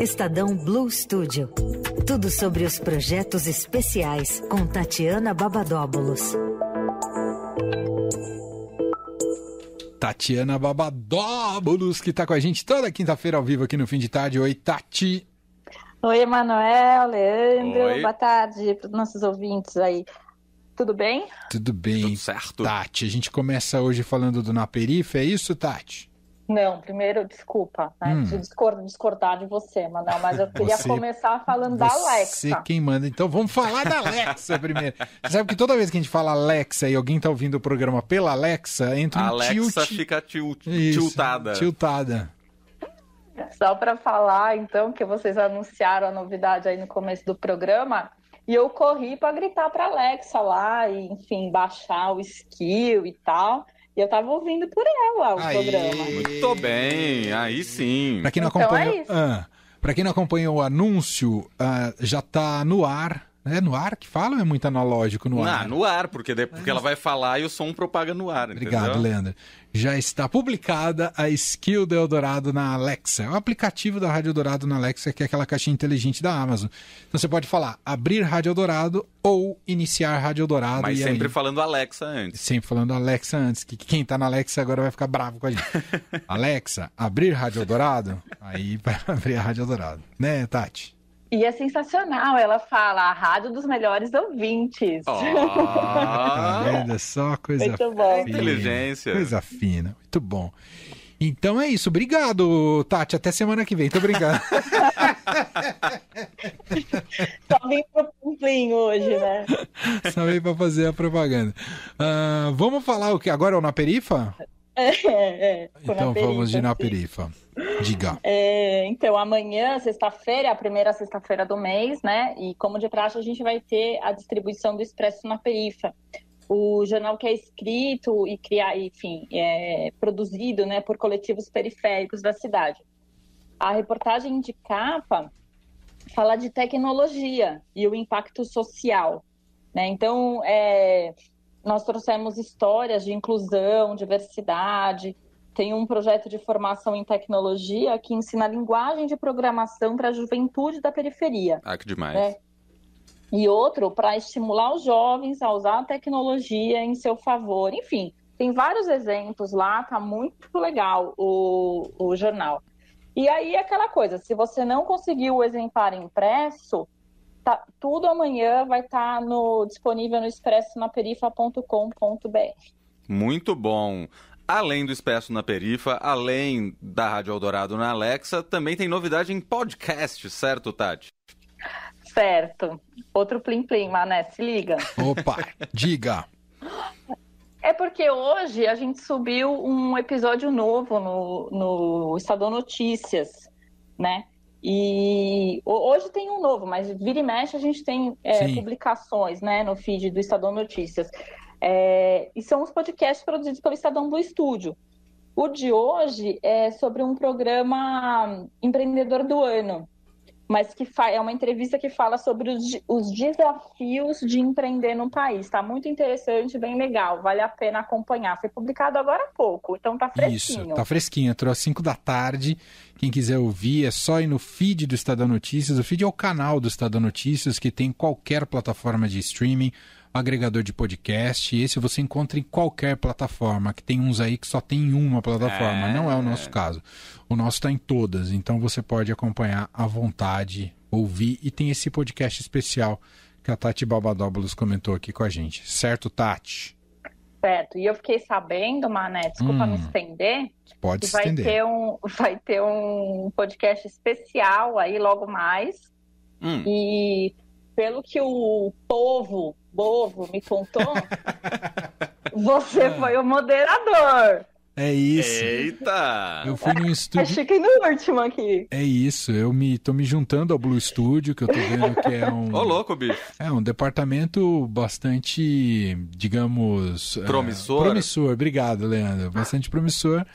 Estadão Blue Studio. Tudo sobre os projetos especiais com Tatiana Babadóbulos. Tatiana Babadóbulos, que está com a gente toda quinta-feira ao vivo aqui no fim de tarde. Oi, Tati. Oi, Emanuel, Leandro. Oi. Boa tarde para os nossos ouvintes aí. Tudo bem? Tudo bem. Tudo certo. Tati, a gente começa hoje falando do Naperifa, é isso, Tati? Não, primeiro, desculpa, né? Hum. Discord, discordar de você, Manuel, mas eu queria você, começar falando da Alexa. Você quem manda. Então vamos falar da Alexa primeiro. Você sabe que toda vez que a gente fala Alexa e alguém tá ouvindo o programa pela Alexa, entra um a Alexa tilt. fica tilt, Isso, tiltada. Tiltada. Só para falar, então, que vocês anunciaram a novidade aí no começo do programa, e eu corri para gritar para Alexa lá, e, enfim, baixar o skill e tal. E eu tava ouvindo por ela o aí, programa. Muito bem, aí sim. Para quem não então acompanhou, é ah, para quem não acompanhou o anúncio, ah, já tá no ar é no ar que fala ou é muito analógico no ar? Não, no ar, porque, de, porque ela vai falar e o som propaga no ar. Obrigado? Leandro. Já está publicada a Skill do Eldorado na Alexa. É o aplicativo da Rádio Eldorado na Alexa, que é aquela caixinha inteligente da Amazon. Então você pode falar abrir Rádio Eldorado ou iniciar Rádio Eldorado. Mas sempre aí... falando Alexa antes. Sempre falando Alexa antes, que quem está na Alexa agora vai ficar bravo com a gente. Alexa, abrir Rádio Eldorado? Aí vai abrir a Rádio Eldorado. Né, Tati? E é sensacional, ela fala a rádio dos melhores ouvintes. Tá vendo? Só coisa muito bom. fina. Inteligência. Coisa fina, muito bom. Então é isso. Obrigado, Tati. Até semana que vem. Muito obrigado. Só vim pro Pumplim hoje, né? Só vim pra fazer a propaganda. Uh, vamos falar o que? Agora é o Na Perifa? É, é. Então vamos de Na Perifa. Diga. É, então, amanhã, sexta-feira, é a primeira sexta-feira do mês, né? E como de praxe, a gente vai ter a distribuição do Expresso na Perifa. O jornal que é escrito e criar, enfim, é produzido né, por coletivos periféricos da cidade. A reportagem de capa fala de tecnologia e o impacto social. Né? Então, é, nós trouxemos histórias de inclusão, diversidade, tem um projeto de formação em tecnologia que ensina linguagem de programação para a juventude da periferia. Ah, que demais. Né? E outro para estimular os jovens a usar a tecnologia em seu favor. Enfim, tem vários exemplos lá, tá muito legal o, o jornal. E aí aquela coisa, se você não conseguiu o exemplar impresso, tá, tudo amanhã vai estar tá no, disponível no expressonaperifa.com.br. Muito bom. Além do Expresso na Perifa, além da Rádio Eldorado na Alexa, também tem novidade em podcast, certo, Tati? Certo. Outro plim plim, Mané, se liga. Opa, diga. É porque hoje a gente subiu um episódio novo no, no Estadão Notícias, né? E hoje tem um novo, mas vira e mexe a gente tem é, publicações né, no feed do Estadão Notícias. É, e são os podcasts produzidos pelo Estadão do Estúdio. O de hoje é sobre um programa Empreendedor do Ano, mas que é uma entrevista que fala sobre os, os desafios de empreender no país. Está muito interessante, bem legal, vale a pena acompanhar. Foi publicado agora há pouco, então tá fresquinho. Isso, tá fresquinho, entrou às 5 da tarde. Quem quiser ouvir é só ir no feed do Estadão Notícias. O feed é o canal do Estadão Notícias, que tem qualquer plataforma de streaming agregador de podcast. Esse você encontra em qualquer plataforma, que tem uns aí que só tem uma plataforma. É... Não é o nosso caso. O nosso está em todas, então você pode acompanhar à vontade, ouvir. E tem esse podcast especial que a Tati Babadóbulos comentou aqui com a gente. Certo, Tati? Certo. E eu fiquei sabendo, Mané, desculpa hum, me estender. Pode vai estender. Ter um, vai ter um podcast especial aí logo mais. Hum. E pelo que o povo Bovo me contou, você ah. foi o moderador. É isso. Eita! Eu fui no estúdio. Achei que no último aqui. É isso, eu me tô me juntando ao Blue Studio, que eu tô vendo que é um. Ô, louco, bicho. É um departamento bastante, digamos. Promissor. É, promissor, obrigado, Leandro. Bastante promissor.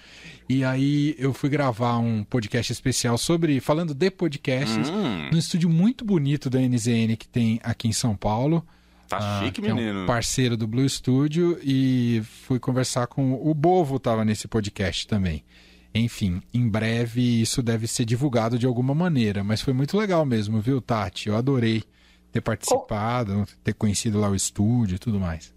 E aí eu fui gravar um podcast especial sobre. falando de podcasts, hum. num estúdio muito bonito da NZN que tem aqui em São Paulo. Tá ah, chique, menino. É um parceiro do Blue Studio e fui conversar com o Bovo, tava nesse podcast também. Enfim, em breve isso deve ser divulgado de alguma maneira, mas foi muito legal mesmo, viu, Tati? Eu adorei ter participado, ter conhecido lá o estúdio e tudo mais.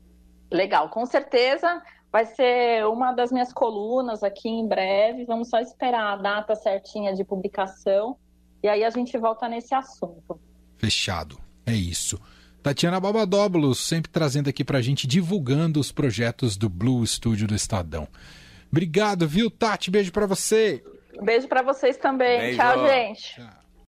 Legal, com certeza vai ser uma das minhas colunas aqui em breve. Vamos só esperar a data certinha de publicação e aí a gente volta nesse assunto. Fechado. É isso. Tatiana Babadóbulos sempre trazendo aqui pra gente, divulgando os projetos do Blue Studio do Estadão. Obrigado, viu, Tati? Beijo para você. Beijo para vocês também. Beijo. Tchau, gente. Tchau.